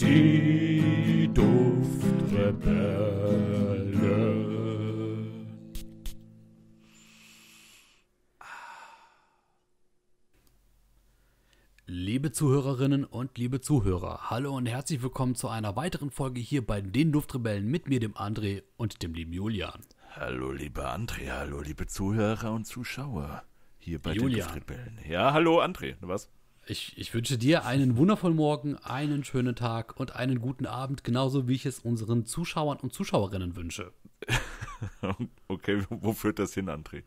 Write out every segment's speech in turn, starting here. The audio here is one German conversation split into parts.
Die Duftrebellen. Liebe Zuhörerinnen und liebe Zuhörer, hallo und herzlich willkommen zu einer weiteren Folge hier bei den Duftrebellen mit mir, dem André und dem lieben Julian. Hallo, liebe André, hallo, liebe Zuhörer und Zuschauer hier bei Julian. den Duftrebellen. Ja, hallo, André, was? Ich, ich wünsche dir einen wundervollen Morgen, einen schönen Tag und einen guten Abend, genauso wie ich es unseren Zuschauern und Zuschauerinnen wünsche. okay, wo führt das hin, André?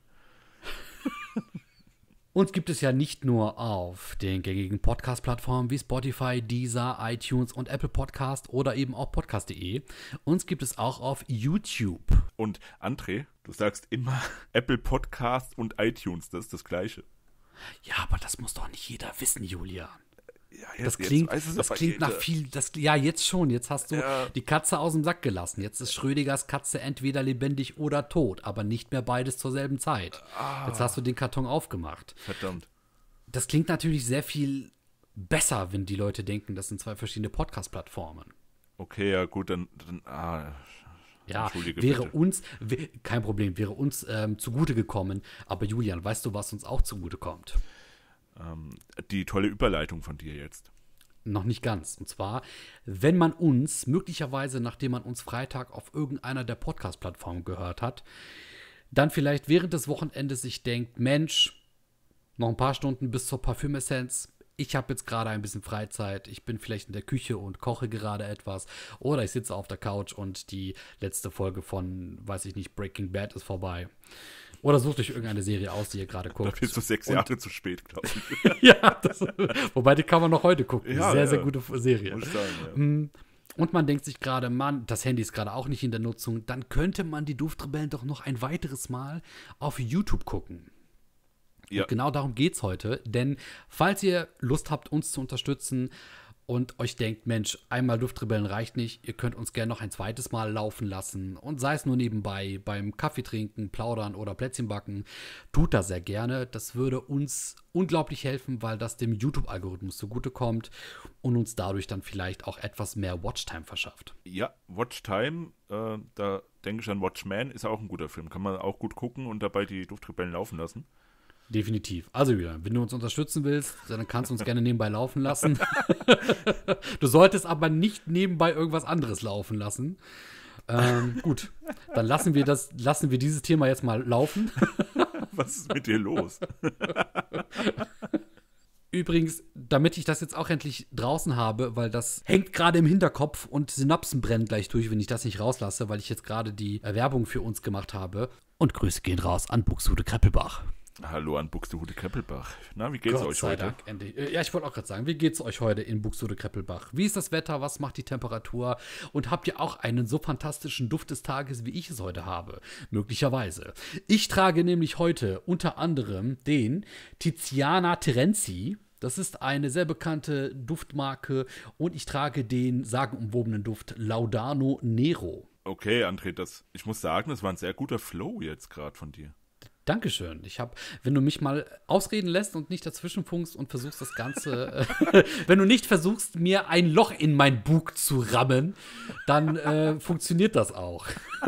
Uns gibt es ja nicht nur auf den gängigen Podcast-Plattformen wie Spotify, Deezer, iTunes und Apple Podcast oder eben auch podcast.de. Uns gibt es auch auf YouTube. Und André, du sagst immer Apple Podcast und iTunes, das ist das Gleiche. Ja, aber das muss doch nicht jeder wissen, Julian. Ja, Das klingt, das klingt nach viel. Das, ja, jetzt schon. Jetzt hast du Ja. die Katze aus dem Sack gelassen. Jetzt ist Schrödingers Katze entweder lebendig oder tot, aber nicht mehr beides zur selben Zeit. Ah. Jetzt hast du den Karton aufgemacht. Verdammt. Das klingt natürlich sehr viel besser, wenn die Leute denken, das sind zwei verschiedene Podcast-Plattformen. Okay, ja, gut, dann. dann ah, Ja, wäre bitte. uns, kein Problem, wäre uns ähm, zugute gekommen. Aber Julian, weißt du, was uns auch zugute kommt? ähm, die tolle Überleitung von dir jetzt. Noch nicht ganz. Und zwar, wenn man uns möglicherweise, nachdem man uns Freitag auf irgendeiner der Podcast-Plattformen gehört hat, dann vielleicht während des Wochenendes sich denkt, Mensch, noch ein paar Stunden bis zur Parfümessenz. Ich habe jetzt gerade ein bisschen Freizeit. Ich bin vielleicht in der Küche und koche gerade etwas. Oder ich sitze auf der Couch und die letzte Folge von, weiß ich nicht, Breaking Bad ist vorbei. Oder sucht euch irgendeine Serie aus, die ihr gerade Da guckt. bist du sechs Und- Jahre zu spät, glaube ich. ja, das, wobei die kann man noch heute gucken. Ja, sehr, ja. sehr gute Serie. Muss ich sagen, ja. Mm, Und man denkt sich gerade, Mann, das Handy ist gerade auch nicht in der Nutzung. Dann könnte man die Duftrebellen doch noch ein weiteres Mal auf YouTube gucken. Ja. Und genau darum geht es heute. Denn falls ihr Lust habt, uns zu unterstützen und euch denkt, Mensch, einmal Duftrebellen reicht nicht, ihr könnt uns gerne noch ein zweites Mal laufen lassen. Und sei es nur nebenbei, beim Kaffee trinken, plaudern oder Plätzchen backen, tut das sehr gerne. Das würde uns unglaublich helfen, weil das dem YouTube-Algorithmus zugutekommt und uns dadurch dann vielleicht auch etwas mehr Watchtime verschafft. Ja, Watch Time, äh, da denke ich an Watchman, ist auch ein guter Film. Kann man auch gut gucken und dabei die Duftrebellen laufen lassen. Definitiv. Also Julian, wenn du uns unterstützen willst, dann kannst du uns gerne nebenbei laufen lassen. du solltest aber nicht nebenbei irgendwas anderes laufen lassen. Ähm, gut, dann lassen wir das, lassen wir dieses Thema jetzt mal laufen. Was ist mit dir los? Übrigens, damit ich das jetzt auch endlich draußen habe, weil das hängt gerade im Hinterkopf und Synapsen brennen gleich durch, wenn ich das nicht rauslasse, weil ich jetzt gerade die Werbung für uns gemacht habe. Und Grüße gehen raus an Buxtehude Kreppelbach. Hallo an Buxtehude Kreppelbach. Na, wie geht's Gott euch heute? Dank, endlich. Äh, Ja, ich wollte auch gerade sagen, wie geht's euch heute in Buxtehude Kreppelbach? Wie ist das Wetter? Was macht die Temperatur? Und habt ihr auch einen so fantastischen Duft des Tages, wie ich es heute habe? Möglicherweise. Ich trage nämlich heute unter anderem den Tiziana Terenzi. Das ist eine sehr bekannte Duftmarke und ich trage den sagenumwobenen Duft Laudano Nero. Okay, André, das, ich muss sagen, das war ein sehr guter Flow jetzt gerade von dir. Dankeschön. Ich habe, wenn du mich mal ausreden lässt und nicht dazwischen funkst und versuchst das Ganze, äh, wenn du nicht versuchst, mir ein Loch in mein Bug zu rammen, dann äh, funktioniert das auch.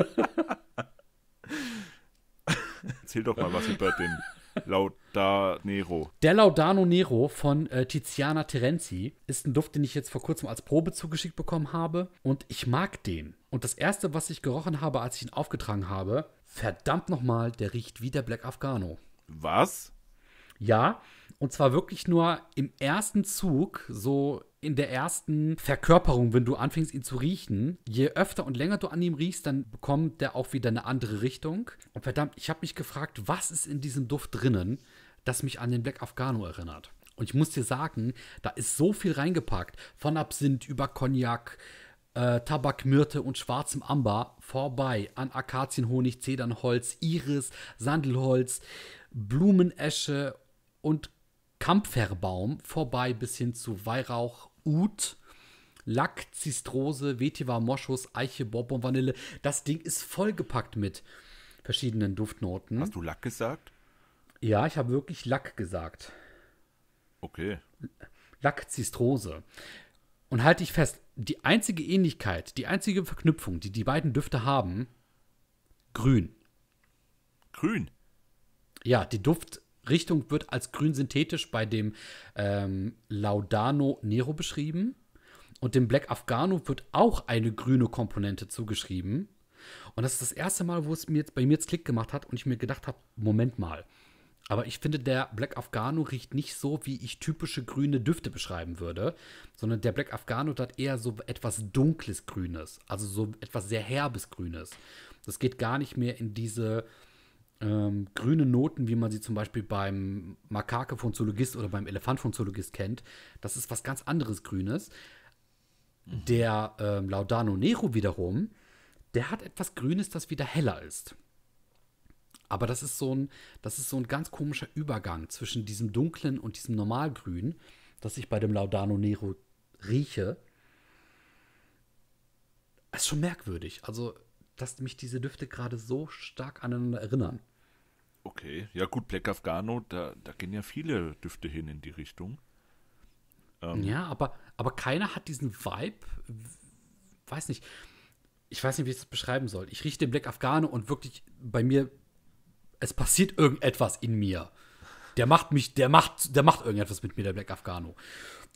Erzähl doch mal was über den Lauda Nero. Der Laudano Nero von äh, Tiziana Terenzi ist ein Duft, den ich jetzt vor kurzem als Probe zugeschickt bekommen habe und ich mag den. Und das erste, was ich gerochen habe, als ich ihn aufgetragen habe, verdammt nochmal, der riecht wie der Black Afghano. Was? Ja, und zwar wirklich nur im ersten Zug, so in der ersten Verkörperung, wenn du anfängst, ihn zu riechen. Je öfter und länger du an ihm riechst, dann bekommt der auch wieder eine andere Richtung. Und verdammt, ich habe mich gefragt, was ist in diesem Duft drinnen, das mich an den Black Afghano erinnert. Und ich muss dir sagen, da ist so viel reingepackt. Von Absinth über Cognac, äh, Tabak, Myrte und schwarzem Amber vorbei an Akazienhonig, Zedernholz, Iris, Sandelholz, Blumenesche und Kampferbaum vorbei bis hin zu Weihrauch, Ud, Lack, Zistrose, Vetiver, Moschus, Eiche, Bourbon, Vanille. Das Ding ist vollgepackt mit verschiedenen Duftnoten. Hast du Lack gesagt? Ja, ich habe wirklich Lack gesagt. Okay. Lackzistrose. Und halte ich fest, die einzige Ähnlichkeit, die einzige Verknüpfung, die die beiden Düfte haben, grün. Grün. Ja, die Duftrichtung wird als grün synthetisch bei dem ähm, Laudano Nero beschrieben. Und dem Black Afghano wird auch eine grüne Komponente zugeschrieben. Und das ist das erste Mal, wo es mir jetzt, bei mir jetzt Klick gemacht hat und ich mir gedacht habe, Moment mal. Aber ich finde, der Black Afghano riecht nicht so, wie ich typische grüne Düfte beschreiben würde, sondern der Black Afghano hat eher so etwas dunkles Grünes, also so etwas sehr herbes Grünes. Das geht gar nicht mehr in diese ähm, grüne Noten, wie man sie zum Beispiel beim Makake von Zoologist oder beim Elefant von Zoologist kennt. Das ist was ganz anderes Grünes. Der ähm, Laudano Nero wiederum, der hat etwas Grünes, das wieder heller ist. Aber das ist so ein, das ist so ein ganz komischer Übergang zwischen diesem dunklen und diesem Normalgrün, das ich bei dem Laudano Nero rieche. Das ist schon merkwürdig. Also, dass mich diese Düfte gerade so stark aneinander erinnern. Okay, ja gut, Black Afghano, da, da gehen ja viele Düfte hin in die Richtung. Ähm. Ja, aber, aber keiner hat diesen Vibe, weiß nicht, ich weiß nicht, wie ich das beschreiben soll. Ich rieche den Black Afghano und wirklich bei mir, es passiert irgendetwas in mir. Der macht mich, der macht, der macht irgendetwas mit mir, der Black Afghano.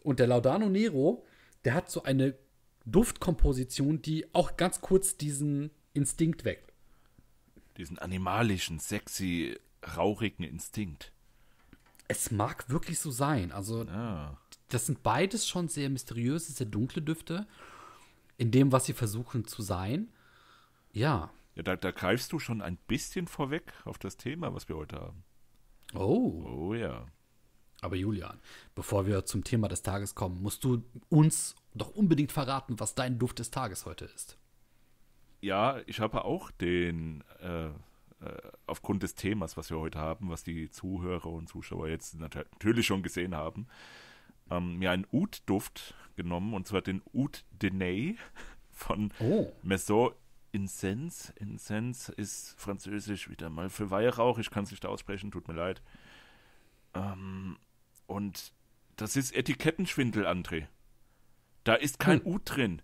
Und der Laudano Nero, der hat so eine Duftkomposition, die auch ganz kurz diesen Instinkt weckt. Diesen animalischen, sexy, rauchigen Instinkt. Es mag wirklich so sein. Also, Ah. das sind beides schon sehr mysteriöse, sehr dunkle Düfte. In dem, was sie versuchen zu sein. Ja. Ja, da, da greifst du schon ein bisschen vorweg auf das Thema, was wir heute haben. Oh. Oh ja. Aber Julian, bevor wir zum Thema des Tages kommen, musst du uns doch unbedingt verraten, was dein Duft des Tages heute ist. Ja, ich habe auch den, äh, äh, aufgrund des Themas, was wir heute haben, was die Zuhörer und Zuschauer jetzt nat natürlich schon gesehen haben, ähm, mir einen Oud-Duft genommen, und zwar den Oud Denay von Oh. Maison Incense. Incense ist französisch wieder mal für Weihrauch. Ich kann es nicht aussprechen, tut mir leid. Ähm, und das ist Etikettenschwindel, André. Da ist kein Hm. Ud drin.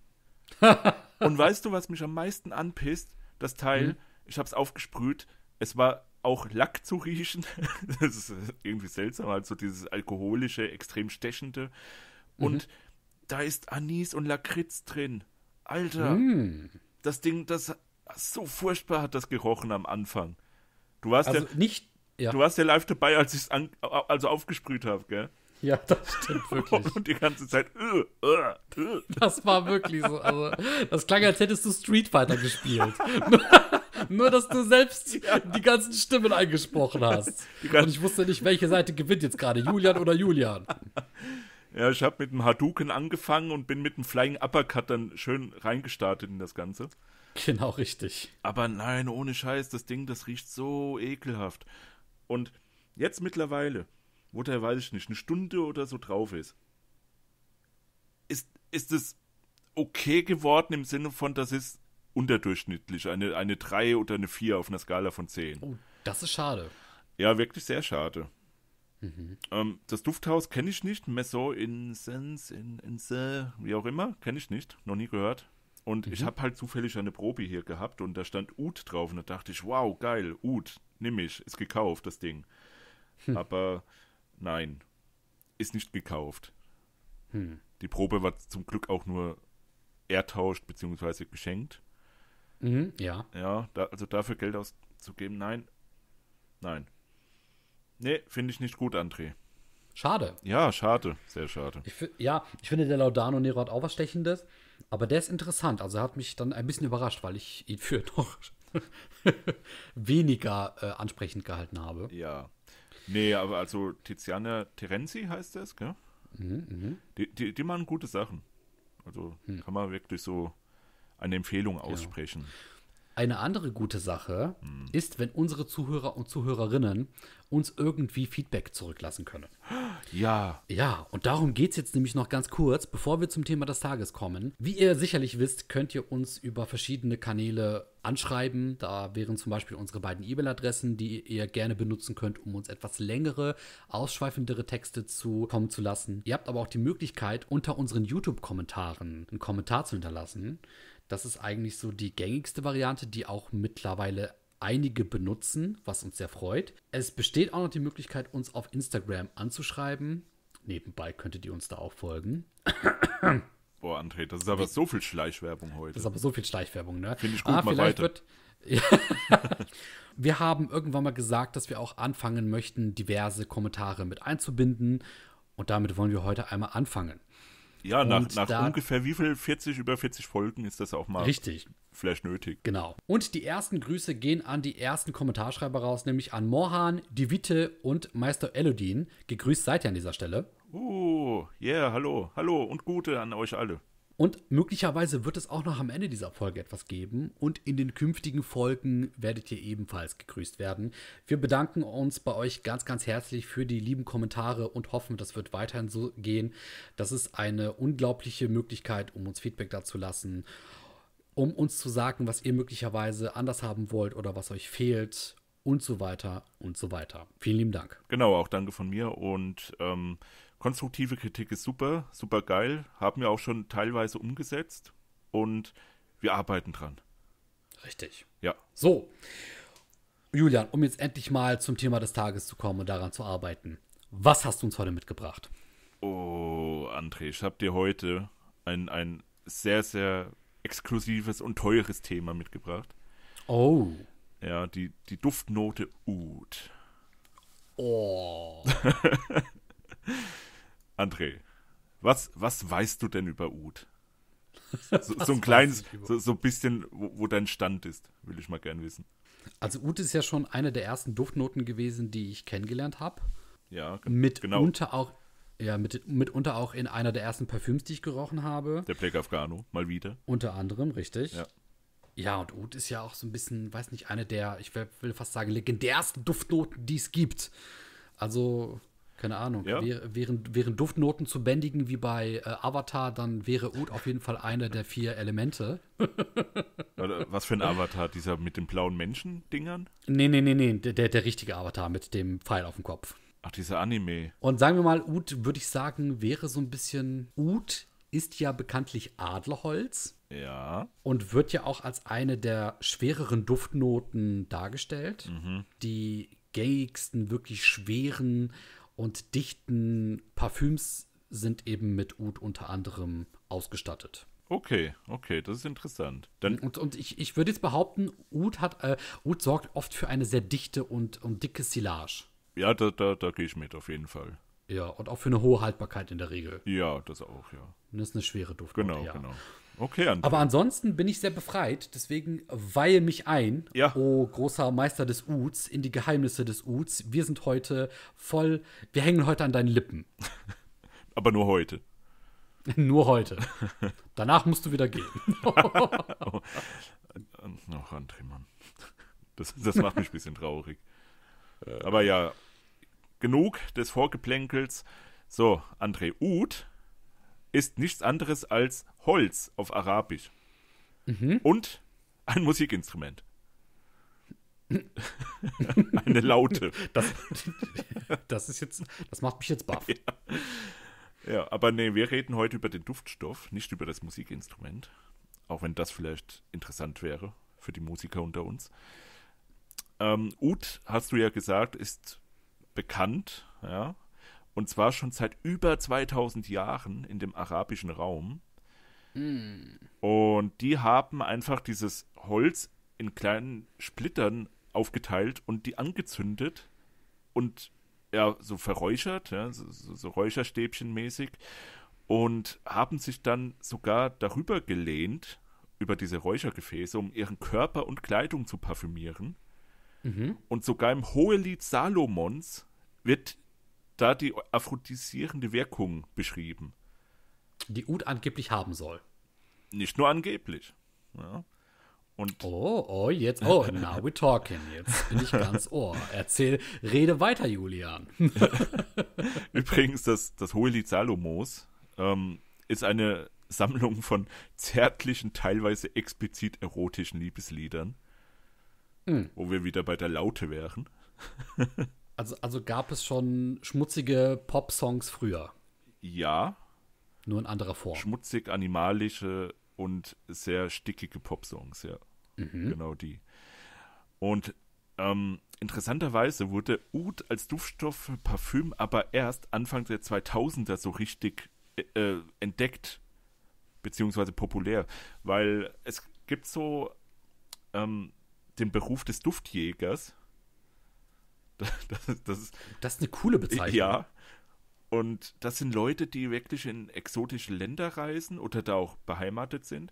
und weißt du, was mich am meisten anpisst? Das Teil, Hm. ich habe es aufgesprüht, es war auch Lack zu riechen. das ist irgendwie seltsam, halt so dieses alkoholische, extrem stechende. Und da ist Anis und Lakritz drin. Alter, Hm. Das Ding, das so furchtbar hat das gerochen am Anfang. Du warst, Also ja, nicht. Ja, du warst ja live dabei, als ich es also aufgesprüht habe, gell? ja, das stimmt wirklich. Und die ganze Zeit. Äh, äh, äh. Das war wirklich so. Also, das klang, als hättest du Street Fighter gespielt. nur, dass du selbst die ganzen Stimmen eingesprochen hast. Und ich wusste nicht, welche Seite gewinnt jetzt gerade, Julian oder Julian. Ja, ich habe mit dem Hadouken angefangen und bin mit dem Flying Uppercut dann schön reingestartet in das Ganze. Genau richtig. Aber nein, ohne Scheiß, das Ding, das riecht so ekelhaft. Und jetzt mittlerweile, wo der, weiß ich nicht, eine Stunde oder so drauf ist, ist, ist es okay geworden im Sinne von, das ist unterdurchschnittlich, eine, eine 3 oder eine 4 auf einer Skala von 10. Oh, das ist schade. Ja, wirklich sehr schade. Ähm, das Dufthaus kenne ich nicht. Maison in Sens, in, in Se, wie auch immer, kenne ich nicht. Noch nie gehört. Und ich habe halt zufällig eine Probe hier gehabt und da stand Ud drauf und da dachte ich, wow, geil, Ud, nimm ich, ist gekauft, das Ding. Aber nein, ist nicht gekauft. Hm. Die Probe war zum Glück auch nur ertauscht bzw. geschenkt. Mhm, ja. Ja, da, also dafür Geld auszugeben, nein. Nein. Nee, finde ich nicht gut, André. Schade. Ja, schade, sehr schade. Ich, ja, ich finde, der Laudano Nero hat auch was Stechendes. Aber der ist interessant. Also er hat mich dann ein bisschen überrascht, weil ich ihn für noch weniger äh, ansprechend gehalten habe. Ja. Nee, aber also Tiziana Terenzi heißt das, gell? Mhm, Die, die, die machen gute Sachen. Also kann man wirklich so eine Empfehlung aussprechen. Eine andere gute Sache hm. ist, wenn unsere Zuhörer und Zuhörerinnen uns irgendwie Feedback zurücklassen können. Ja. Ja, und darum geht es jetzt nämlich noch ganz kurz, bevor wir zum Thema des Tages kommen. Wie ihr sicherlich wisst, könnt ihr uns über verschiedene Kanäle anschreiben. Da wären zum Beispiel unsere beiden E-Mail-Adressen, die ihr gerne benutzen könnt, um uns etwas längere, ausschweifendere Texte zu kommen zu lassen. Ihr habt aber auch die Möglichkeit, unter unseren YouTube-Kommentaren einen Kommentar zu hinterlassen. Das ist eigentlich so die gängigste Variante, die auch mittlerweile einige benutzen, was uns sehr freut. Es besteht auch noch die Möglichkeit, uns auf Instagram anzuschreiben. Nebenbei könntet ihr uns da auch folgen. Boah, André, das ist aber so viel Schleichwerbung heute. Das ist aber so viel Schleichwerbung, ne? Finde ich gut, ah, mal weiter. Wird, wir haben irgendwann mal gesagt, dass wir auch anfangen möchten, diverse Kommentare mit einzubinden. Und damit wollen wir heute einmal anfangen. Ja, nach, nach da, ungefähr wie viel? 40, über 40 Folgen ist das auch mal richtig. vielleicht nötig. Genau. Und die ersten Grüße gehen an die ersten Kommentarschreiber raus, nämlich an Morhan, Divite und Meister Elodin. Gegrüßt seid ihr an dieser Stelle. Uh, yeah, hallo, hallo und Gute an euch alle. Und möglicherweise wird es auch noch am Ende dieser Folge etwas geben. Und in den künftigen Folgen werdet ihr ebenfalls gegrüßt werden. Wir bedanken uns bei euch ganz, ganz herzlich für die lieben Kommentare und hoffen, das wird weiterhin so gehen. Das ist eine unglaubliche Möglichkeit, um uns Feedback dazu lassen, um uns zu sagen, was ihr möglicherweise anders haben wollt oder was euch fehlt und so weiter und so weiter. Vielen lieben Dank. Genau, auch danke von mir und ähm konstruktive Kritik ist super, super geil, haben wir auch schon teilweise umgesetzt und wir arbeiten dran. Richtig. Ja. So, Julian, um jetzt endlich mal zum Thema des Tages zu kommen und daran zu arbeiten. Was hast du uns heute mitgebracht? Oh, André, ich habe dir heute ein, ein sehr, sehr exklusives und teures Thema mitgebracht. Oh. Ja, die, die Duftnote Oud. Oh. André, was, was weißt du denn über Ud? So, so ein kleines, so, so ein bisschen, wo, wo, dein Stand ist, will ich mal gern wissen. Also Ud ist ja schon eine der ersten Duftnoten gewesen, die ich kennengelernt habe. Ja, mitunter genau. auch ja, mit, mitunter auch in einer der ersten Parfüms, die ich gerochen habe. Der Black Afghano, mal wieder. Unter anderem, richtig. Ja. Ja, und Oud ist ja auch so ein bisschen, weiß nicht, eine der, ich will fast sagen, legendärsten Duftnoten, die es gibt. Also keine Ahnung. Ja. Wären, wären Duftnoten zu bändigen wie bei äh, Avatar, dann wäre Ud auf jeden Fall einer der vier Elemente. Was für ein Avatar? Dieser mit den blauen Menschen-Dingern? Nee, nee, nee, nee. Der, der richtige Avatar mit dem Pfeil auf dem Kopf. Ach, dieser Anime. Und sagen wir mal, Ud, würde ich sagen, wäre so ein bisschen. Ud ist ja bekanntlich Adlerholz. Ja. Und wird ja auch als eine der schwereren Duftnoten dargestellt. Mhm. Die gängigsten, wirklich schweren und dichten Parfüms sind eben mit Oud unter anderem ausgestattet. Okay, okay, das ist interessant. Dann und, und ich, ich würde jetzt behaupten, Oud, hat, äh, Oud sorgt oft für eine sehr dichte und, und dicke Silage. Ja, da, da, da gehe ich mit, auf jeden Fall. Ja, und auch für eine hohe Haltbarkeit in der Regel. Ja, das auch, ja. Das ist eine schwere Duft. Genau, ja. genau. Okay, André. Aber ansonsten bin ich sehr befreit, deswegen weihe mich ein, ja. oh großer Meister des Uds, in die Geheimnisse des Uds. Wir sind heute voll, wir hängen heute an deinen Lippen. Aber nur heute. nur heute. Danach musst du wieder gehen. oh, André, Mann. Das, das macht mich ein bisschen traurig. Aber ja, genug des Vorgeplänkels. So, André, Ud ist nichts anderes als Holz auf Arabisch. Mhm. Und ein Musikinstrument. Eine Laute. Das, das, ist jetzt, das macht mich jetzt baff. Ja. ja, aber nee, wir reden heute über den Duftstoff, nicht über das Musikinstrument. Auch wenn das vielleicht interessant wäre für die Musiker unter uns. Ähm, Ud, hast du ja gesagt, ist bekannt, ja, und zwar schon seit über 2000 Jahren in dem arabischen Raum. Mm. Und die haben einfach dieses Holz in kleinen Splittern aufgeteilt und die angezündet und ja, so verräuchert, ja, so, so Räucherstäbchen mäßig und haben sich dann sogar darüber gelehnt, über diese Räuchergefäße, um ihren Körper und Kleidung zu parfümieren. Mhm. Und sogar im Hohelied Salomons wird da die aphrodisierende Wirkung beschrieben. Die Ud angeblich haben soll. Nicht nur angeblich. Ja. Und oh, oh, jetzt, oh, now we're talking. Jetzt bin ich ganz ohr. Erzähl, rede weiter, Julian. Übrigens, das, das Hohe Lied Salomos ähm, ist eine Sammlung von zärtlichen, teilweise explizit erotischen Liebesliedern. Hm. Wo wir wieder bei der Laute wären. also, also gab es schon schmutzige Pop-Songs früher? Ja. Nur in anderer Form. Schmutzig, animalische und sehr stickige Pop-Songs, ja. Mhm. Genau die. Und ähm, interessanterweise wurde Oud als Duftstoff für Parfüm aber erst Anfang der 2000er so richtig äh, entdeckt, beziehungsweise populär, weil es gibt so ähm, den Beruf des Duftjägers. Das, das, ist, das ist eine coole Bezeichnung. Ja. Und das sind Leute, die wirklich in exotische Länder reisen oder da auch beheimatet sind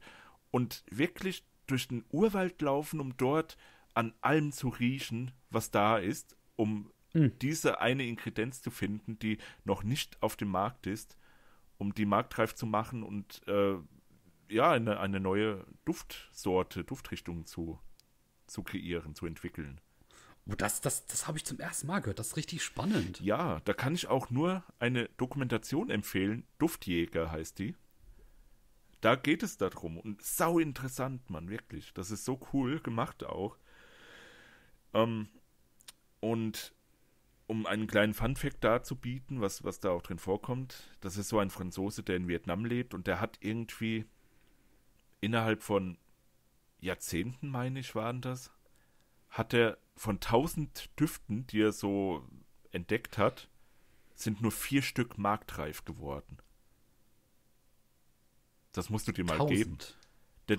und wirklich durch den Urwald laufen, um dort an allem zu riechen, was da ist, um mhm. diese eine Ingredienz zu finden, die noch nicht auf dem Markt ist, um die marktreif zu machen und äh, ja, eine, eine neue Duftsorte, Duftrichtung zu, zu kreieren, zu entwickeln. Das, das, das habe ich zum ersten Mal gehört. Das ist richtig spannend. Ja, da kann ich auch nur eine Dokumentation empfehlen. Duftjäger heißt die. Da geht es darum. Und sau interessant, Mann, wirklich. Das ist so cool gemacht auch. Ähm, und um einen kleinen Funfact darzubieten, was, was da auch drin vorkommt, das ist so ein Franzose, der in Vietnam lebt und der hat irgendwie innerhalb von Jahrzehnten, meine ich, waren das, hat er von tausend Düften, die er so entdeckt hat, sind nur vier Stück marktreif geworden. Das musst du dir mal tausend. geben. Der,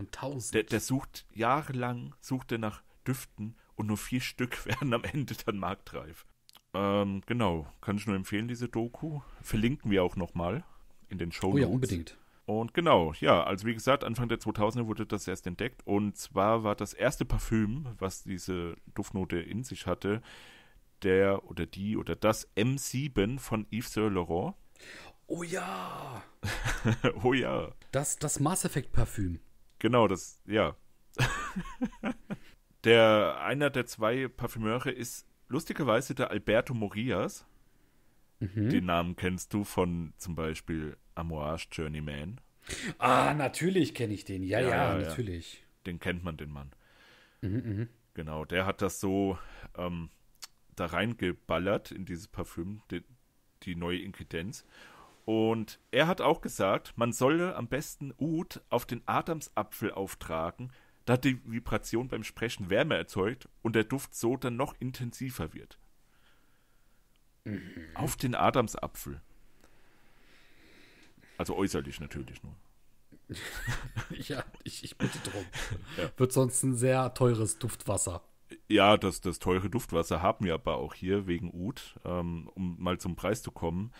der, der, sucht jahrelang, sucht er nach Düften und nur vier Stück werden am Ende dann marktreif. Ähm, genau, kann ich nur empfehlen, diese Doku. Verlinken wir auch nochmal in den Show. Oh ja, unbedingt. Und genau, ja, also wie gesagt, Anfang der 2000er wurde das erst entdeckt. Und zwar war das erste Parfüm, was diese Duftnote in sich hatte, der oder die oder das M7 von Yves Saint Laurent. Oh ja. oh ja. Das, das Mass Effect Parfüm. Genau, das, ja. der, einer der zwei Parfümeure ist lustigerweise der Alberto Morias. Mhm. Den Namen kennst du von zum Beispiel Amouage Journeyman. Ah, natürlich kenne ich den. Ja, ja, ja, ja natürlich. Den kennt man, den Mann. Mhm, mh. Genau, der hat das so ähm, da reingeballert in dieses Parfüm, die, die neue Ingredienz. Und er hat auch gesagt, man solle am besten Oud auf den Adamsapfel auftragen, da die Vibration beim Sprechen Wärme erzeugt und der Duft so dann noch intensiver wird. Mhm. Auf den Adamsapfel. Also äußerlich natürlich nur. ja, ich, ich bitte drum. Ja. Wird sonst ein sehr teures Duftwasser. Ja, das, das teure Duftwasser haben wir aber auch hier wegen Ud, ähm, um mal zum Preis zu kommen.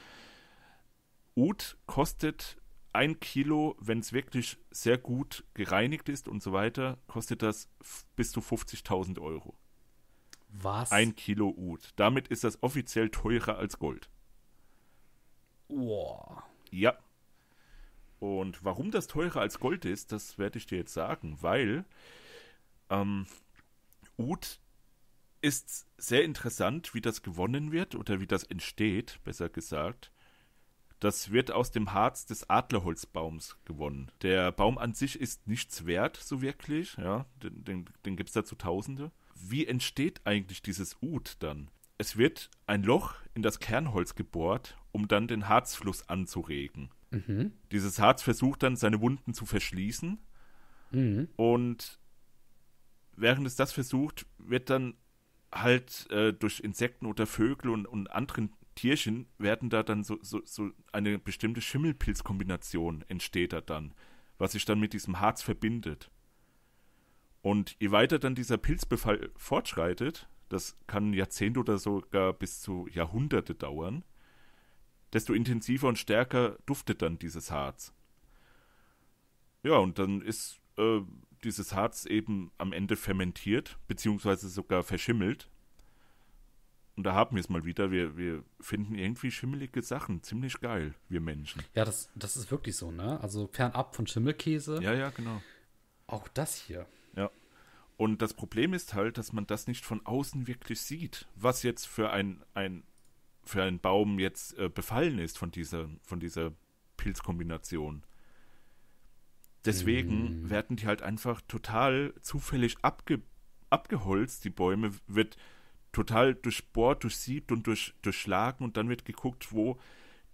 Oud kostet ein Kilo, wenn es wirklich sehr gut gereinigt ist und so weiter, kostet das bis zu 50.000 Euro. Was? Ein Kilo Oud. Damit ist das offiziell teurer als Gold. Boah. Ja. Und warum das teurer als Gold ist, das werde ich dir jetzt sagen, weil ähm, Oud ist sehr interessant, wie das gewonnen wird oder wie das entsteht, besser gesagt. Das wird aus dem Harz des Adlerholzbaums gewonnen. Der Baum an sich ist nichts wert, so wirklich. Ja, den, den, den gibt es dazu Tausende. Wie entsteht eigentlich dieses Ud dann? Es wird ein Loch in das Kernholz gebohrt, um dann den Harzfluss anzuregen. Mhm. Dieses Harz versucht dann, seine Wunden zu verschließen. Mhm. Und während es das versucht, wird dann halt äh, durch Insekten oder Vögel und, und anderen Tierchen werden da dann so, so, so eine bestimmte Schimmelpilzkombination entsteht da dann, was sich dann mit diesem Harz verbindet. Und je weiter dann dieser Pilzbefall fortschreitet, das kann Jahrzehnte oder sogar bis zu Jahrhunderte dauern, desto intensiver und stärker duftet dann dieses Harz. Ja, und dann ist äh, dieses Harz eben am Ende fermentiert, beziehungsweise sogar verschimmelt. Und da haben wir es mal wieder. Wir, wir finden irgendwie schimmelige Sachen. Ziemlich geil, wir Menschen. Ja, das, das ist wirklich so, ne? Also fernab von Schimmelkäse. Ja, ja, genau. Auch das hier. Ja. Und das Problem ist halt, dass man das nicht von außen wirklich sieht, was jetzt für ein, ein, für einen Baum jetzt äh, befallen ist von dieser, von dieser Pilzkombination. Deswegen mm. werden die halt einfach total zufällig abge, abgeholzt, die Bäume, wird total durchbohrt, durchsiebt und durch, durchschlagen und dann wird geguckt, wo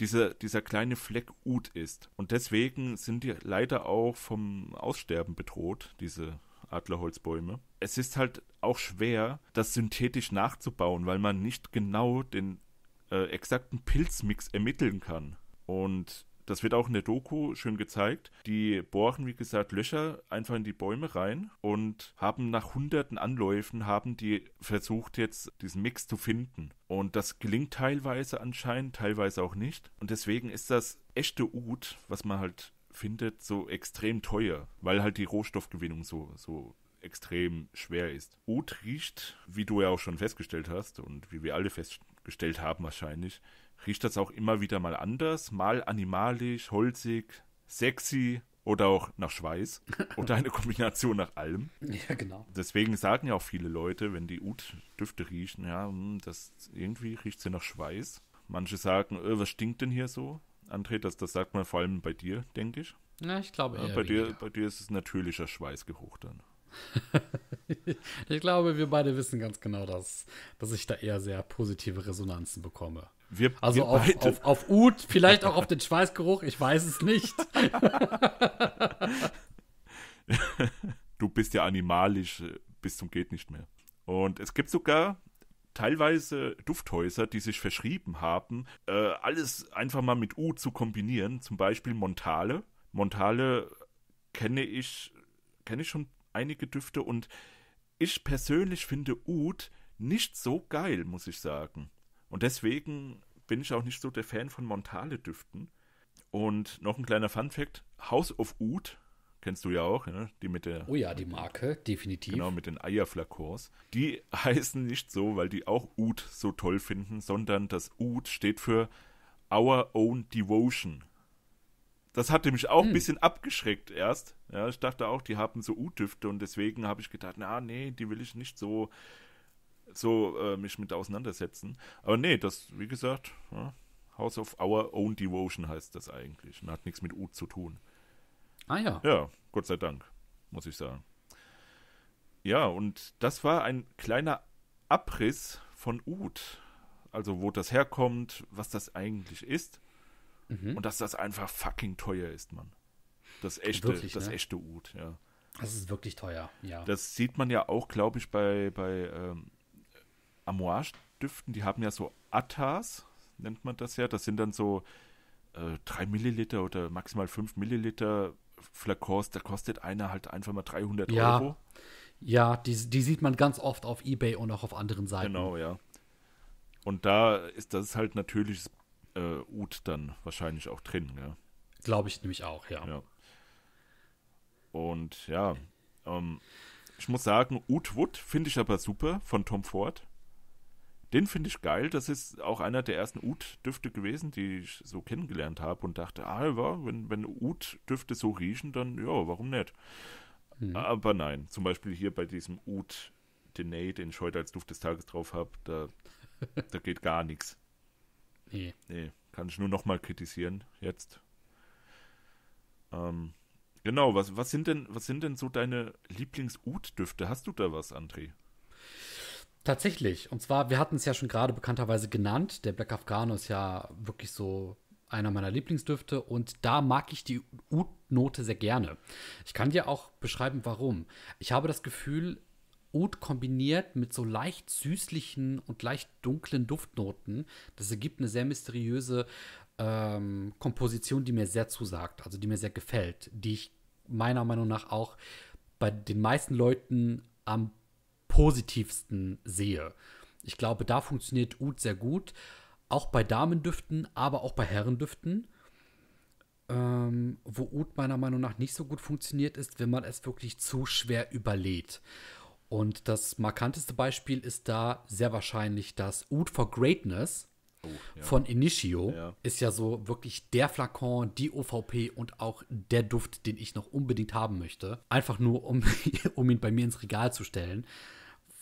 dieser, dieser kleine Fleck Ut ist. Und deswegen sind die leider auch vom Aussterben bedroht, diese Adlerholzbäume. Es ist halt auch schwer, das synthetisch nachzubauen, weil man nicht genau den äh, exakten Pilzmix ermitteln kann. Und das wird auch in der Doku schön gezeigt. Die bohren, wie gesagt, Löcher einfach in die Bäume rein und haben nach hunderten Anläufen, haben die versucht jetzt diesen Mix zu finden. Und das gelingt teilweise anscheinend, teilweise auch nicht. Und deswegen ist das echte Ud, was man halt findet, so extrem teuer, weil halt die Rohstoffgewinnung so, so extrem schwer ist. Ud riecht, wie du ja auch schon festgestellt hast und wie wir alle festgestellt haben wahrscheinlich, riecht das auch immer wieder mal anders, mal animalisch, holzig, sexy oder auch nach Schweiß oder eine Kombination nach allem. Ja, genau. Deswegen sagen ja auch viele Leute, wenn die Ud-Düfte riechen, ja, hm, das irgendwie riecht sie nach Schweiß. Manche sagen, äh, was stinkt denn hier so? André, das, das sagt man vor allem bei dir, denke ich. Ja, ich glaube eher ja, bei, dir, bei dir ist es natürlicher Schweißgeruch dann. ich glaube, wir beide wissen ganz genau, dass, dass ich da eher sehr positive Resonanzen bekomme. Wir, also wir auf, auf, auf Ud, vielleicht auch auf den Schweißgeruch, ich weiß es nicht. du bist ja animalisch äh, bis zum geht nicht mehr. Und es gibt sogar teilweise Dufthäuser, die sich verschrieben haben, äh, alles einfach mal mit Ud zu kombinieren. Zum Beispiel Montale. Montale kenne ich, kenne ich schon einige Düfte und ich persönlich finde Ud nicht so geil, muss ich sagen. Und deswegen bin ich auch nicht so der Fan von Montale-Düften. Und noch ein kleiner Fun-Fact: House of Oud, kennst du ja auch, ja? die mit der. Oh ja, die Marke, definitiv. Genau, mit den Eierflakons. Die heißen nicht so, weil die auch Oud so toll finden, sondern das Oud steht für Our Own Devotion. Das hatte mich auch hm. ein bisschen abgeschreckt erst. Ja, ich dachte auch, die haben so Oud-Düfte und deswegen habe ich gedacht, na, nee, die will ich nicht so so äh, mich mit auseinandersetzen. Aber nee, das, wie gesagt, ja, House of Our Own Devotion heißt das eigentlich und hat nichts mit Ud zu tun. Ah ja. Ja, Gott sei Dank, muss ich sagen. Ja, und das war ein kleiner Abriss von Ud. Also, wo das herkommt, was das eigentlich ist. Mhm. Und dass das einfach fucking teuer ist, Mann. Das echte, wirklich, das ne? echte Ud, ja. Das ist wirklich teuer, ja. Das sieht man ja auch, glaube ich, bei, bei ähm, Amouage-Düften, die haben ja so Attas, nennt man das ja. Das sind dann so äh, 3 Milliliter oder maximal 5 Milliliter Flakons. Da kostet einer halt einfach mal 300 ja. Euro. Ja, die, die sieht man ganz oft auf Ebay und auch auf anderen Seiten. Genau, ja. Und da ist das halt natürlich äh, Ud dann wahrscheinlich auch drin, ja. Glaube ich nämlich auch, ja. ja. Und ja, ähm, ich muss sagen, Ud Wood finde ich aber super von Tom Ford. Den finde ich geil. Das ist auch einer der ersten Ud-Düfte gewesen, die ich so kennengelernt habe und dachte, ah, ja, wenn, wenn Ud-Düfte so riechen, dann ja, warum nicht? Mhm. Aber nein, zum Beispiel hier bei diesem Ud Denay, den ich heute als Duft des Tages drauf habe, da, da geht gar nichts. Nee. Nee, kann ich nur nochmal kritisieren jetzt. Ähm, genau, was, was, sind denn, was sind denn so deine Lieblings-Ud-Düfte? Hast du da was, André? Tatsächlich. Und zwar, wir hatten es ja schon gerade bekannterweise genannt. Der Black Afghano ist ja wirklich so einer meiner Lieblingsdüfte und da mag ich die Oud-Note sehr gerne. Ich kann dir auch beschreiben, warum. Ich habe das Gefühl, Oud kombiniert mit so leicht süßlichen und leicht dunklen Duftnoten, das ergibt eine sehr mysteriöse ähm, Komposition, die mir sehr zusagt, also die mir sehr gefällt, die ich meiner Meinung nach auch bei den meisten Leuten am positivsten sehe. Ich glaube, da funktioniert Oud sehr gut. Auch bei Damendüften, aber auch bei Herrendüften. Ähm, wo Oud meiner Meinung nach nicht so gut funktioniert, ist, wenn man es wirklich zu schwer überlädt. Und das markanteste Beispiel ist da sehr wahrscheinlich das Oud for Greatness. oh, ja. von Initio ja. ist ja so wirklich der Flakon, die OVP und auch der Duft, den ich noch unbedingt haben möchte. Einfach nur, um, um ihn bei mir ins Regal zu stellen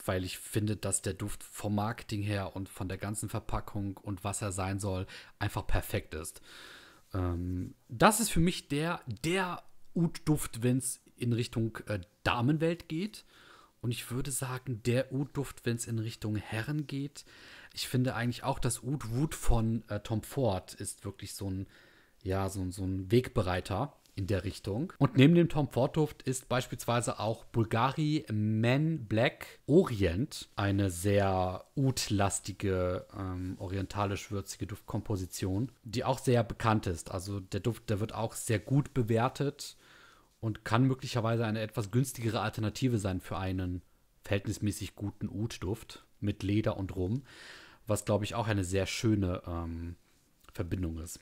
weil ich finde, dass der Duft vom Marketing her und von der ganzen Verpackung und was er sein soll, einfach perfekt ist. Ähm, das ist für mich der, der Ud-Duft, wenn es in Richtung äh, Damenwelt geht. Und ich würde sagen, der Oud-Duft, wenn es in Richtung Herren geht. Ich finde eigentlich auch, das Oud Wood von äh, Tom Ford ist wirklich so ein, ja, so, so ein Wegbereiter in der Richtung. Und neben dem Tom Ford Duft ist beispielsweise auch Bulgari Men Black Orient eine sehr Oud-lastige, ähm, orientalisch-würzige Duftkomposition, die auch sehr bekannt ist. Also der Duft, der wird auch sehr gut bewertet und kann möglicherweise eine etwas günstigere Alternative sein für einen verhältnismäßig guten Oud-Duft mit Leder und Rum, was glaube ich auch eine sehr schöne ähm, Verbindung ist.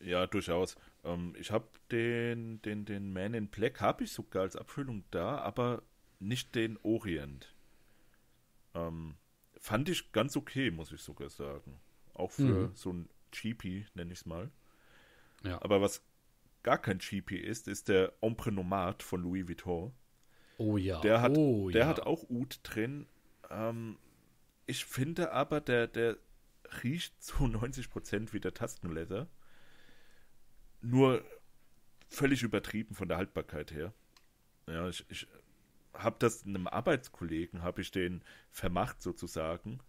Ja, durchaus. Ähm, ich habe den, den, den Man in Black habe ich sogar als Abfüllung da, aber nicht den Orient. Ähm, fand ich ganz okay, muss ich sogar sagen. Auch für mhm. so ein Cheapy, nenne ich es mal. Ja. Aber was gar kein Cheapy ist, ist der Ombre Nomad von Louis Vuitton. Oh ja. Der hat, oh, der ja. hat auch Oud drin. Ähm, ich finde aber, der, der riecht zu 90% wie der Tastenleather. Nur völlig übertrieben von der Haltbarkeit her. Ja, ich, ich habe das einem Arbeitskollegen, habe ich den vermacht sozusagen,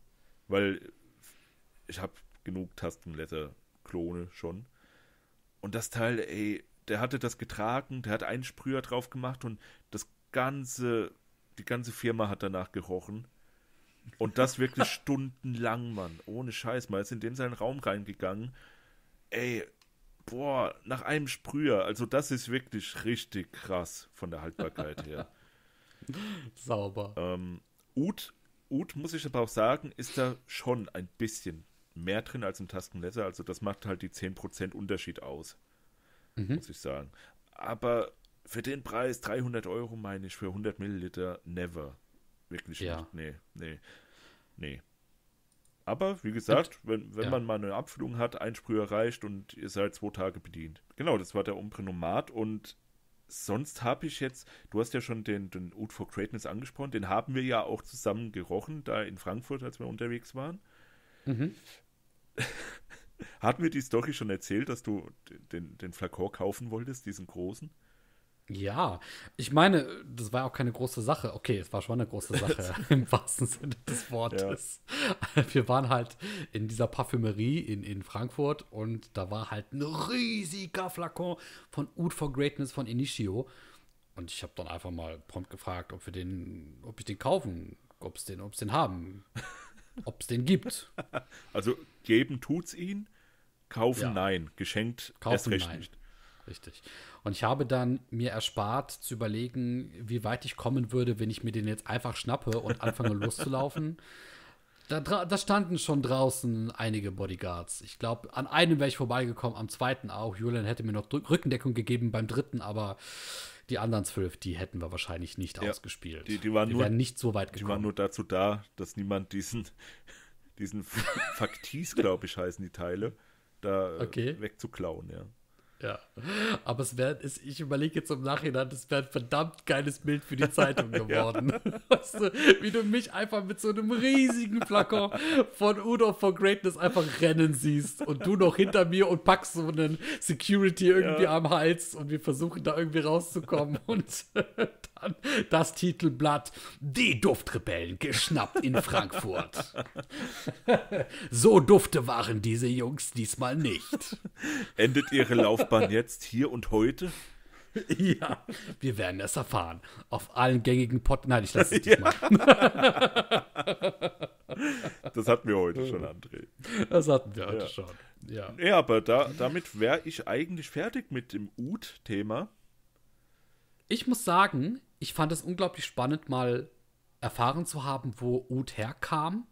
weil ich habe genug Tastenleather-Klone schon. Und das Teil, ey, der hatte das getragen, der hat einen Sprüher drauf gemacht und das ganze, die ganze Firma hat danach gerochen. Und das wirklich stundenlang, Mann. Ohne Scheiß. Mal ist in den seinen Raum reingegangen. Ey, boah, nach einem Sprüher. Also, das ist wirklich richtig krass von der Haltbarkeit her. Sauber. Ähm, Ud, Ud, muss ich aber auch sagen, ist da schon ein bisschen mehr drin als im Tastenleather. Also das macht halt die 10% Unterschied aus, mhm. muss ich sagen. Aber für den Preis 300 Euro meine ich für 100 Milliliter never. Wirklich ja. nicht. Nee, nee, nee. Aber wie gesagt, wenn, wenn ja. man mal eine Abfüllung hat, ein Sprüher reicht und ihr seid zwei Tage bedient. Genau, das war der Umprenomat und sonst habe ich jetzt, du hast ja schon den, den Oud for Greatness angesprochen, den haben wir ja auch zusammen gerochen, da in Frankfurt, als wir unterwegs waren. Mhm. Hat mir die Story schon erzählt, dass du den, den Flakor kaufen wolltest, diesen großen? Ja, ich meine, das war auch keine große Sache. Okay, es war schon eine große Sache im wahrsten Sinne des Wortes. Ja. Wir waren halt in dieser Parfümerie in, in Frankfurt und da war halt ein riesiger Flakon von Oud for Greatness von Initio. Und ich habe dann einfach mal prompt gefragt, ob wir den, ob ich den kaufen, ob es den, den haben ob es den gibt. Also geben tut's ihn, kaufen ja. nein, geschenkt kaufen erst recht nein. nicht. Richtig. Und ich habe dann mir erspart zu überlegen, wie weit ich kommen würde, wenn ich mir den jetzt einfach schnappe und anfange loszulaufen. Da, da, standen schon draußen einige Bodyguards. Ich glaube, an einem wäre ich vorbeigekommen, am zweiten auch. Julian hätte mir noch Rückendeckung gegeben beim dritten, aber die anderen zwölf, die hätten wir wahrscheinlich nicht ja, ausgespielt. Die, die, waren die nur, wären nicht so weit gekommen. Die waren nur dazu da, dass niemand diesen, diesen Faktis, glaube ich, heißen die Teile, da okay. wegzuklauen, ja. Ja, aber es wäre, ich überlege jetzt im Nachhinein, das wäre ein verdammt geiles Bild für die Zeitung geworden. ja. weißt du, wie du mich einfach mit so einem riesigen Flakon von Udo for Greatness einfach rennen siehst und du noch hinter mir und packst so einen Security irgendwie ja. am Hals und wir versuchen da irgendwie rauszukommen und das Titelblatt Die Duftrebellen geschnappt in Frankfurt. so dufte waren diese Jungs diesmal nicht. Endet ihre Laufbahn jetzt, hier und heute? Ja, wir werden es erfahren. Auf allen gängigen Pod. Nein, ich lasse es ja. mal. das hatten wir heute schon, André. Das hatten wir heute ja. schon. Ja, ja aber da, damit wäre ich eigentlich fertig mit dem Ud-Thema. Ich muss sagen, ich fand es unglaublich spannend, mal erfahren zu haben, wo Ud herkam,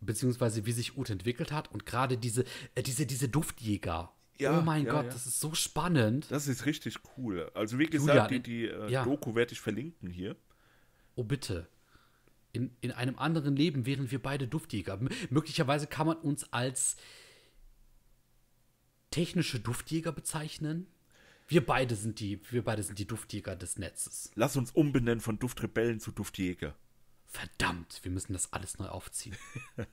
beziehungsweise wie sich Ud entwickelt hat und gerade diese, äh, diese, diese Duftjäger ja, oh mein ja, Gott, ja. das ist so spannend. Das ist richtig cool. Also wie gesagt, Julian, die, die äh, Doku werde ich verlinken hier. Oh bitte. in, in einem anderen Leben wären wir beide Duftjäger. M möglicherweise kann man uns als technische Duftjäger bezeichnen. Wir beide sind die, wir beide sind die Duftjäger des Netzes. Lass uns umbenennen von Duftrebellen zu Duftjäger. Verdammt, wir müssen das alles neu aufziehen.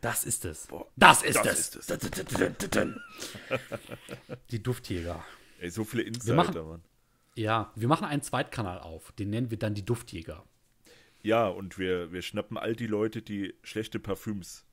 Das ist es. Boah, das ist das es. Ist es. Die Duftjäger. Ey, so viele Insider, machen, Mann. Ja, wir machen einen Zweitkanal auf. Den nennen wir dann die Duftjäger. Ja, und wir, wir schnappen all die Leute, die schlechte Parfüms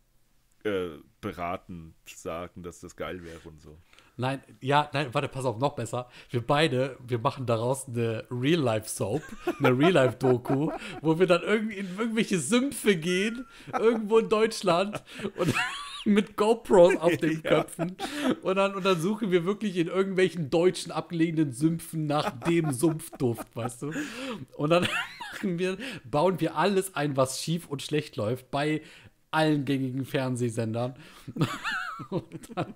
äh, beraten, sagen, dass das geil wäre und so. Nein, ja, nein, warte, pass auf, noch besser. Wir beide, wir machen daraus eine Real-Life-Soap, eine Real-Life-Doku, wo wir dann irgendwie in irgendwelche Sümpfe gehen, irgendwo in Deutschland und mit GoPros auf den Köpfen. Ja. Und, dann, und dann suchen wir wirklich in irgendwelchen deutschen abgelegenen Sümpfen nach dem Sumpfduft, weißt du? Und dann machen wir, bauen wir alles ein, was schief und schlecht läuft, bei allen gängigen Fernsehsendern. dann,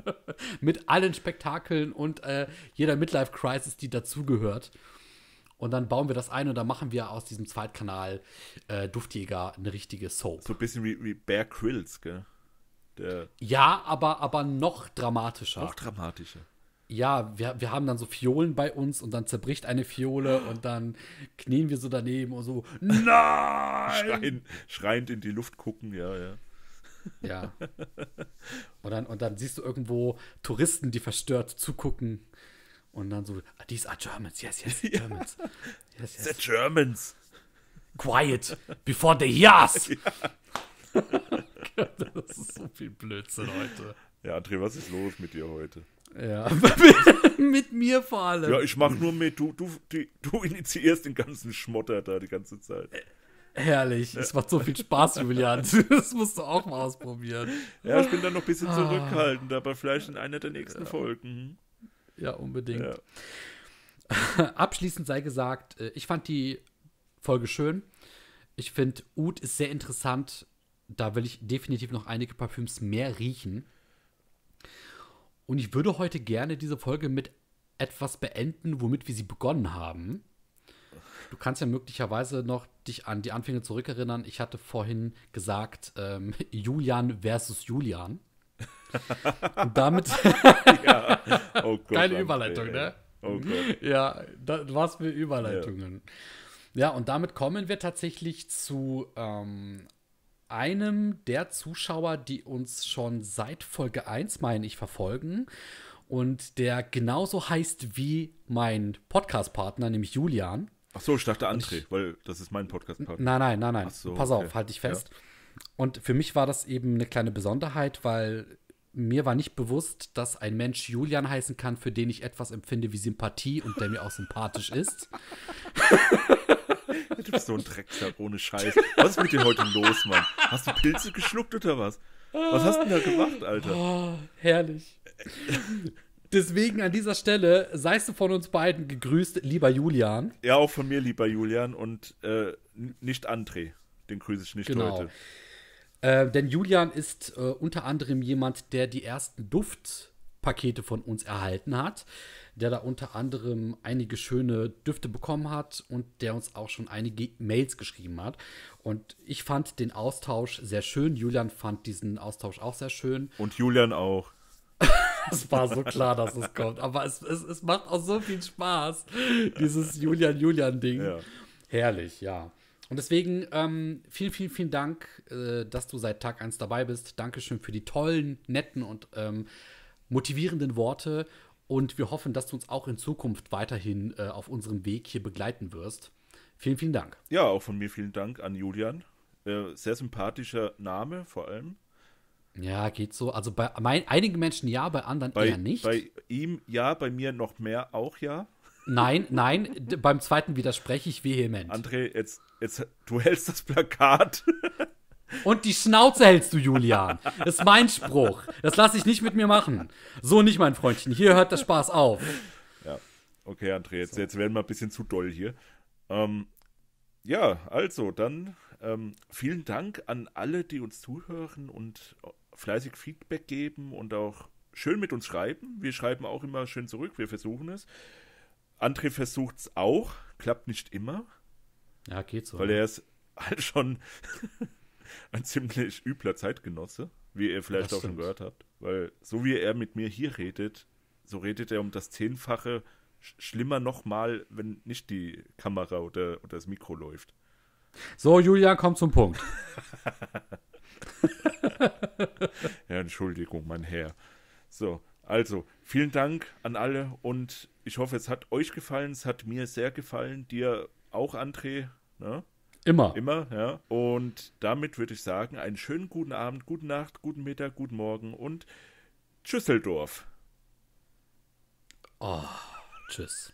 mit allen Spektakeln und äh, jeder Midlife-Crisis, die dazugehört. Und dann bauen wir das ein und dann machen wir aus diesem Zweitkanal äh, Duftjäger eine richtige Soap. So ein bisschen wie, wie Bear Quills, gell? Der ja, aber, aber noch dramatischer. Noch dramatischer. Ja, wir, wir haben dann so Fiolen bei uns und dann zerbricht eine Fiole und dann knien wir so daneben und so, nein! Schreien, schreiend in die Luft gucken, ja, ja. Ja. Und dann, und dann siehst du irgendwo Touristen, die verstört zugucken. Und dann so, ah, these are Germans, yes, yes, Germans. Yes, yes. The Germans. Quiet, before they yes! Ja. das ist so viel Blödsinn heute. Ja, André, was ist los mit dir heute? Ja, mit mir vor allem. Ja, ich mach nur mit. Du, du, die, du initiierst den ganzen Schmotter da die ganze Zeit. Herrlich. Es macht so viel Spaß, Julian. Das musst du auch mal ausprobieren. Ja, ich bin dann noch ein bisschen ah. zurückhaltend, aber vielleicht in einer der nächsten ja. Folgen. Ja, unbedingt. Ja. Abschließend sei gesagt, äh, ich fand die Folge schön. Ich finde, Oud ist sehr interessant. Da will ich definitiv noch einige Parfüms mehr riechen. Und ich würde heute gerne diese Folge mit etwas beenden, womit wir sie begonnen haben. Du kannst ja möglicherweise noch dich an die Anfänge zurückerinnern. Ich hatte vorhin gesagt, ähm, Julian versus Julian. Und damit. ja. oh Gott, Keine Überleitung, ne? Oh Gott. Ja, da, was für Überleitungen. Ja. ja. und damit kommen wir tatsächlich zu ähm, einem der Zuschauer, die uns schon seit Folge 1, meine ich, verfolgen. Und der genauso heißt wie mein Podcast-Partner, nämlich Julian. Ach so, ich dachte André, ich, weil das ist mein Podcast-Partner. Nein, nein, nein, nein. So, Pass okay. auf, halt dich fest. Ja. Und für mich war das eben eine kleine Besonderheit, weil mir war nicht bewusst, dass ein Mensch Julian heißen kann, für den ich etwas empfinde wie Sympathie und der mir auch sympathisch ist. du bist so ein Drecksack ohne Scheiß. Was ist mit dir heute los, Mann? Hast du Pilze geschluckt oder was? Was hast du denn da gemacht, Alter? Oh, herrlich. Deswegen an dieser Stelle seist du von uns beiden gegrüßt, lieber Julian. Ja, auch von mir, lieber Julian, und äh, nicht André. Den grüße ich nicht genau. heute. Äh, denn Julian ist äh, unter anderem jemand, der die ersten Duftpakete von uns erhalten hat, der da unter anderem einige schöne Düfte bekommen hat und der uns auch schon einige Mails geschrieben hat. Und ich fand den Austausch sehr schön. Julian fand diesen Austausch auch sehr schön. Und Julian auch. Es war so klar, dass es kommt. Aber es, es, es macht auch so viel Spaß, dieses Julian-Julian-Ding. Ja. Herrlich, ja. Und deswegen ähm, vielen, vielen, vielen Dank, äh, dass du seit Tag 1 dabei bist. Dankeschön für die tollen, netten und ähm, motivierenden Worte. Und wir hoffen, dass du uns auch in Zukunft weiterhin äh, auf unserem Weg hier begleiten wirst. Vielen, vielen Dank. Ja, auch von mir vielen Dank an Julian. Äh, sehr sympathischer Name vor allem. Ja, geht so. Also bei mein, einigen Menschen ja, bei anderen bei, eher nicht. Bei ihm ja, bei mir noch mehr auch ja. Nein, nein, beim zweiten widerspreche ich vehement. André, jetzt, jetzt, du hältst das Plakat. Und die Schnauze hältst du, Julian. Das ist mein Spruch. Das lasse ich nicht mit mir machen. So nicht, mein Freundchen. Hier hört der Spaß auf. Ja, okay, André, jetzt, so. jetzt werden wir ein bisschen zu doll hier. Ähm, ja, also, dann ähm, vielen Dank an alle, die uns zuhören und fleißig Feedback geben und auch schön mit uns schreiben. Wir schreiben auch immer schön zurück, wir versuchen es. André versucht es auch, klappt nicht immer. Ja, geht so. Weil er ist halt schon ein ziemlich übler Zeitgenosse, wie ihr vielleicht auch schon gehört habt. Weil so wie er mit mir hier redet, so redet er um das Zehnfache schlimmer nochmal, wenn nicht die Kamera oder, oder das Mikro läuft. So, Julia, komm zum Punkt. ja, Entschuldigung, mein Herr. So, also, vielen Dank an alle und ich hoffe, es hat euch gefallen. Es hat mir sehr gefallen. Dir auch, André. Ne? Immer. Immer, ja. Und damit würde ich sagen, einen schönen guten Abend, gute Nacht, guten Mittag, guten Morgen und Tschüsseldorf. Oh, tschüss.